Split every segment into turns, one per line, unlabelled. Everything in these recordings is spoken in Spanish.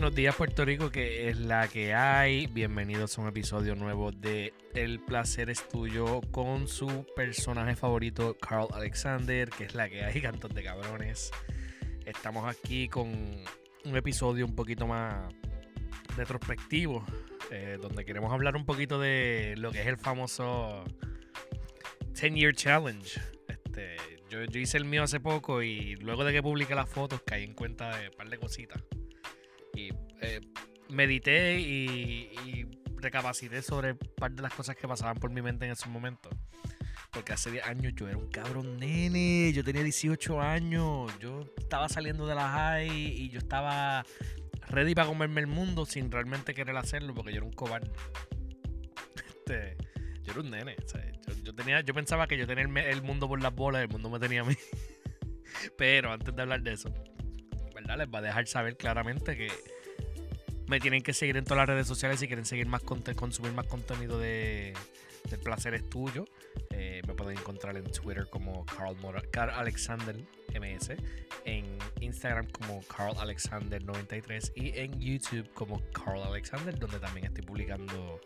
Buenos días Puerto Rico, que es la que hay. Bienvenidos a un episodio nuevo de El placer es tuyo con su personaje favorito, Carl Alexander, que es la que hay, cantos de cabrones. Estamos aquí con un episodio un poquito más retrospectivo, eh, donde queremos hablar un poquito de lo que es el famoso 10 Year Challenge. Este, yo, yo hice el mío hace poco y luego de que publiqué las fotos caí en cuenta de un par de cositas. Eh, medité y, recapacité sobre un par de las cosas que pasaban por mi mente en ese momento. Porque hace 10 años yo era un cabrón nene, yo tenía 18 años, yo estaba saliendo de la high y yo estaba ready para comerme el mundo sin realmente querer hacerlo porque yo era un cobarde. Este, yo era un nene, yo, yo, tenía, yo pensaba que yo tenía el, el mundo por las bolas, el mundo me tenía a mí. Pero antes de hablar de eso, ¿verdad? Les va a dejar saber claramente que me tienen que seguir en todas las redes sociales si quieren seguir más consumir más contenido de, del placer es tuyo. Eh, me pueden encontrar en Twitter como Carl, Mora, Carl Alexander MS, en Instagram como Carl Alexander 93 y en YouTube como Carl Alexander, donde también estoy publicando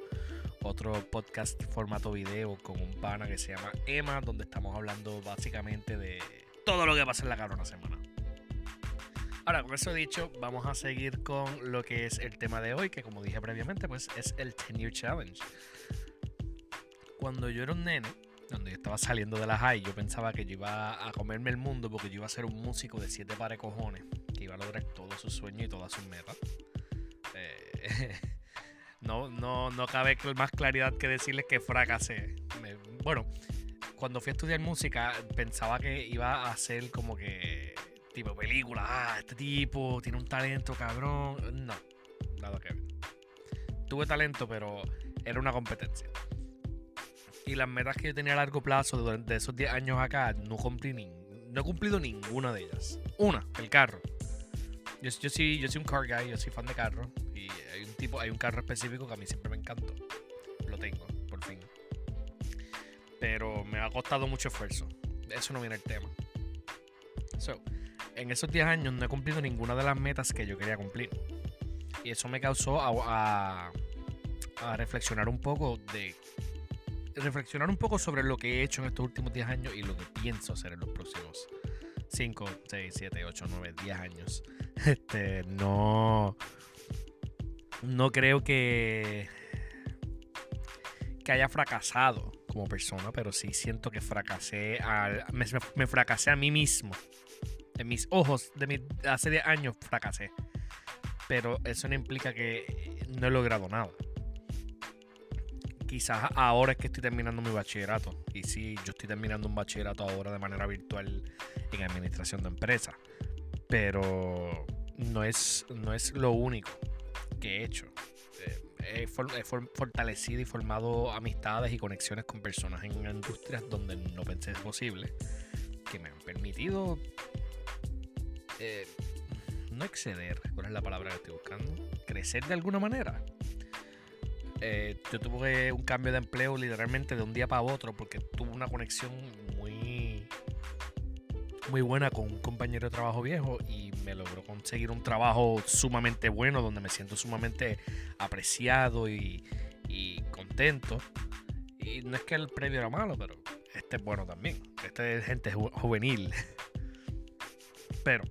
otro podcast formato video con un pana que se llama Emma, donde estamos hablando básicamente de todo lo que pasa en la cabrona semana. Ahora, con eso dicho, vamos a seguir con lo que es el tema de hoy, que como dije previamente, pues es el 10 Year Challenge. Cuando yo era un nene, cuando yo estaba saliendo de la high, yo pensaba que yo iba a comerme el mundo porque yo iba a ser un músico de siete pares cojones, que iba a lograr todos sus sueños y todas sus metas. Eh, no, no, no cabe más claridad que decirles que fracasé. Bueno, cuando fui a estudiar música, pensaba que iba a ser como que tipo película. Ah, este tipo tiene un talento, cabrón. No, nada que ver. Tuve talento, pero era una competencia. Y las metas que yo tenía a largo plazo durante esos 10 años acá, no cumplí ni, no he cumplido ninguna de ellas. Una, el carro. Yo, sí, yo soy un car guy, yo soy fan de carro. Y hay un tipo, hay un carro específico que a mí siempre me encantó. Lo tengo, por fin. Pero me ha costado mucho esfuerzo. Eso no viene el tema. So, en esos 10 años no he cumplido ninguna de las metas que yo quería cumplir. Y eso me causó a, a, a reflexionar un poco de reflexionar un poco sobre lo que he hecho en estos últimos 10 años y lo que pienso hacer en los próximos 5, 6, 7, 8, 9, 10 años. Este, no. No creo que. que haya fracasado como persona, pero sí siento que fracasé. Al, me, me, fracasé a mí mismo. En mis ojos, de mi, hace 10 años fracasé. Pero eso no implica que no he logrado nada quizás ahora es que estoy terminando mi bachillerato. Y sí, yo estoy terminando un bachillerato ahora de manera virtual en administración de empresas. Pero no es, no es lo único que he hecho. He, for, he for, fortalecido y formado amistades y conexiones con personas en industrias donde no pensé posible. Que me han permitido eh, no exceder, ¿cuál es la palabra que estoy buscando? Crecer de alguna manera eh, yo tuve un cambio de empleo literalmente de un día para otro porque tuve una conexión muy muy buena con un compañero de trabajo viejo y me logró conseguir un trabajo sumamente bueno donde me siento sumamente apreciado y, contento. Y no es que el previo era malo, pero este es bueno también. Este es gente ju juvenil. Pero,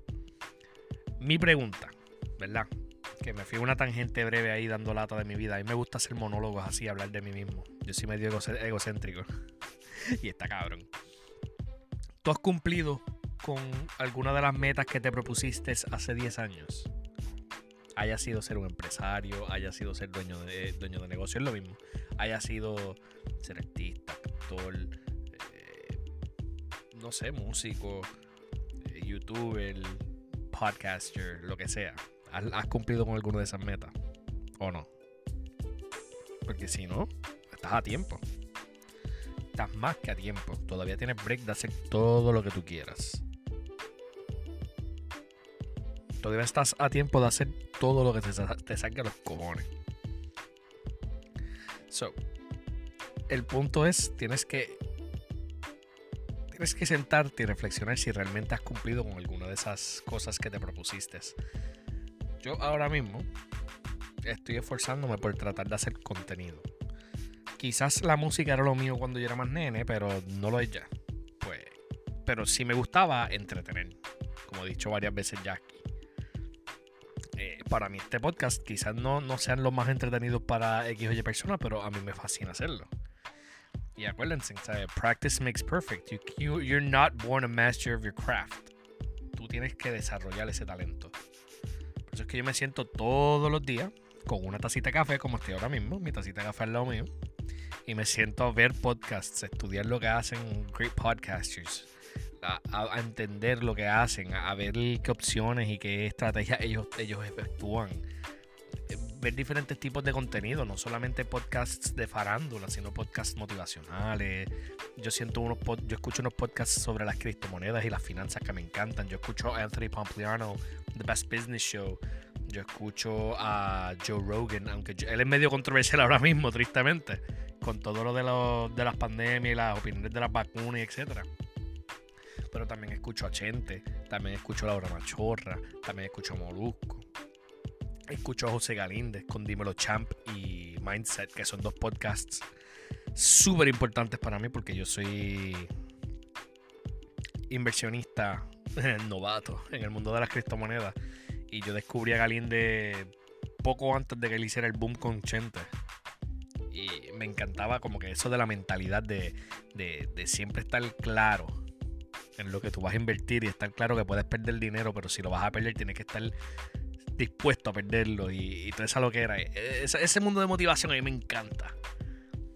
mi pregunta, ¿verdad? que me fui una tangente breve ahí dando lata de mi vida. A mí me gusta hacer monólogos así, hablar de mí mismo. Yo soy medio egocéntrico. y está cabrón. ¿Tú has cumplido con alguna de las metas que te propusiste hace 10 años? Haya sido ser un empresario, haya sido ser dueño de, dueño de negocio, es lo mismo. Haya sido ser artista, actor, eh, no sé, músico, eh, youtuber, podcaster, lo que sea. ¿Has cumplido con alguna de esas metas? ¿O no? Porque si no, estás a tiempo. Estás más que a tiempo. Todavía tienes break de hacer todo lo que tú quieras. Todavía estás a tiempo de hacer todo lo que te, te salga los cojones. So, el punto es, tienes que tienes que sentarte y reflexionar si realmente has cumplido con alguna de esas cosas que te propusiste yo ahora mismo estoy esforzándome por tratar de hacer contenido. Quizás la música era lo mío cuando yo era más nene, pero no lo es ya. Pues, pero sí me gustaba entretener, como he dicho varias veces ya aquí. Eh, para mí este podcast quizás no, no sean los más entretenidos para X o Y personas, pero a mí me fascina hacerlo. Y acuérdense, practice makes perfect. You, you're not born a master of your craft. Tienes que desarrollar ese talento. Por eso es que yo me siento todos los días con una tacita de café, como estoy ahora mismo, mi tacita de café al lado mío, y me siento a ver podcasts, estudiar lo que hacen great podcasters, a, entender lo que hacen, a, ver qué opciones y qué estrategias ellos, ellos efectúan. Ver diferentes tipos de contenido, no solamente podcasts de farándula, sino podcasts motivacionales. Yo siento unos yo escucho unos podcasts sobre las criptomonedas y las finanzas que me encantan. Yo escucho a Anthony Pompliano, The Best Business Show. Yo escucho a Joe Rogan, aunque él es medio controversial ahora mismo, tristemente, con todo lo de, de las pandemias y las opiniones de las vacunas etcétera pero también escucho a Chente, también escucho a Laura Machorra, también escucho a Molusco. Escucho a José Galíndez con Dímelo Champ y Mindset, que son dos podcasts súper importantes para mí porque yo soy inversionista novato en el mundo de las criptomonedas. Y yo descubrí a Galíndez poco antes de que él hiciera el boom con Chente. Y me encantaba como que eso de la mentalidad de, de siempre estar claro en lo que tú vas a invertir y estar claro que puedes perder dinero, pero si lo vas a perder tienes que estar dispuesto a perderlo y, y todo eso lo que era. Ese, ese, mundo de motivación a mí me encanta.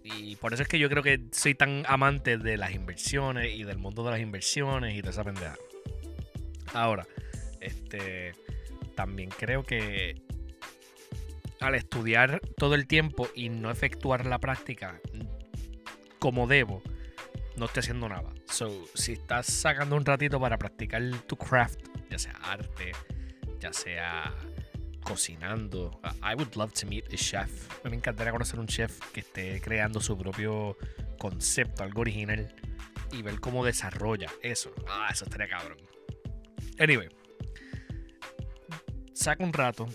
Y por eso es que yo creo que soy tan amante de las inversiones y del mundo de las inversiones y de esa pendeja. Ahora, este también creo que al estudiar todo el tiempo y no efectuar la práctica como debo, no estoy haciendo nada. So, si estás sacando un ratito para practicar tu craft, ya sea arte, ya sea cocinando, I would love to meet a chef. Me encantaría conocer un chef que esté creando su propio concepto, algo original, y ver cómo desarrolla eso. Ah, eso estaría cabrón. Anyway, saca un rato,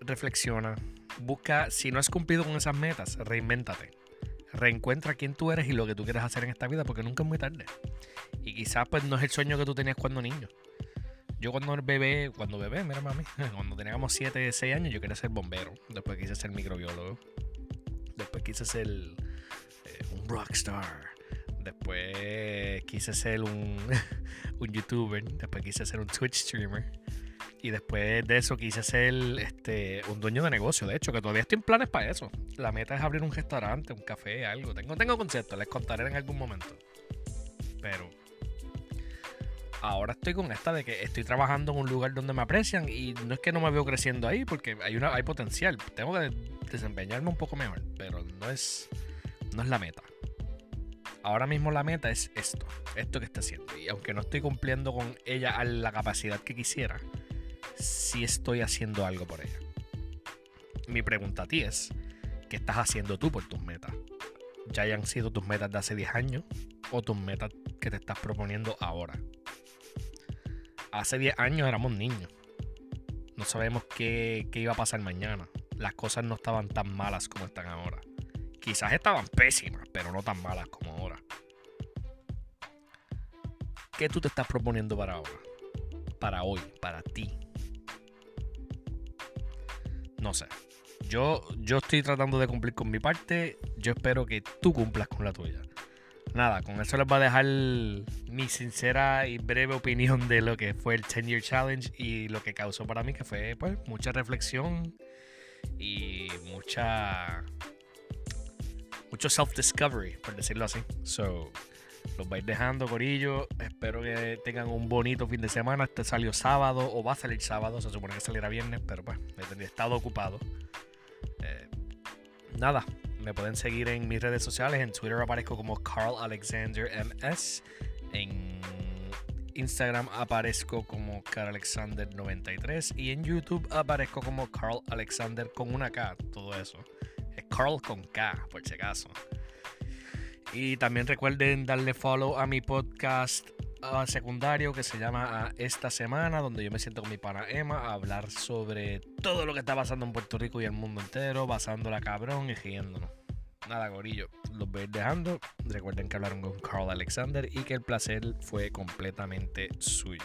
reflexiona, busca, si no has cumplido con esas metas, reinvéntate reencuentra quién tú eres y lo que tú quieres hacer en esta vida, porque nunca es muy tarde. Y quizás pues no es el sueño que tú tenías cuando niño. Yo cuando bebé, cuando bebé, mira mami, cuando teníamos 7, 6 años, yo quería ser bombero. Después quise ser microbiólogo. Después quise ser eh, un rockstar. Después quise ser un, un youtuber. Después quise ser un Twitch streamer. Y después de eso quise ser este, un dueño de negocio, de hecho, que todavía estoy en planes para eso. La meta es abrir un restaurante, un café, algo. Tengo, tengo conceptos, les contaré en algún momento. Pero ahora estoy con esta de que estoy trabajando en un lugar donde me aprecian y no es que no me veo creciendo ahí porque hay, una, hay potencial. Tengo que desempeñarme un poco mejor, pero no es, no es la meta. Ahora mismo la meta es esto, esto que está haciendo. Y aunque no estoy cumpliendo con ella a la capacidad que quisiera, si estoy haciendo algo por ella. Mi pregunta a ti es, ¿qué estás haciendo tú por tus metas? ¿Ya hayan sido tus metas de hace 10 años o tus metas que te estás proponiendo ahora? Hace 10 años éramos niños. No sabemos qué, qué iba a pasar mañana. Las cosas no estaban tan malas como están ahora. Quizás estaban pésimas, pero no tan malas como ahora. ¿Qué tú te estás proponiendo para ahora? Para hoy, para ti. No sé. Yo, yo estoy tratando de cumplir con mi parte. Yo espero que tú cumplas con la tuya. Nada, con eso les voy a dejar mi sincera y breve opinión de lo que fue el 10 Year Challenge y lo que causó para mí, que fue pues mucha reflexión y mucha mucho self-discovery, por decirlo así. So, los vais dejando, Corillo. Espero que tengan un bonito fin de semana. Este salió sábado o va a salir sábado. Se supone que saliera viernes, pero pues he estado ocupado. Eh, nada, me pueden seguir en mis redes sociales. En Twitter aparezco como Carl Alexander MS. En Instagram aparezco como Carl Alexander 93. Y en YouTube aparezco como Carl Alexander con una K. Todo eso. Es Carl con K, por si acaso. Y también recuerden darle follow a mi podcast ah, secundario que se llama Esta Semana, donde yo me siento con mi pana Emma a hablar sobre todo lo que está pasando en Puerto Rico y el mundo entero, basándola cabrón y riéndonos. Nada, gorillo, los voy a ir dejando. Recuerden que hablaron con Carl Alexander y que el placer fue completamente suyo.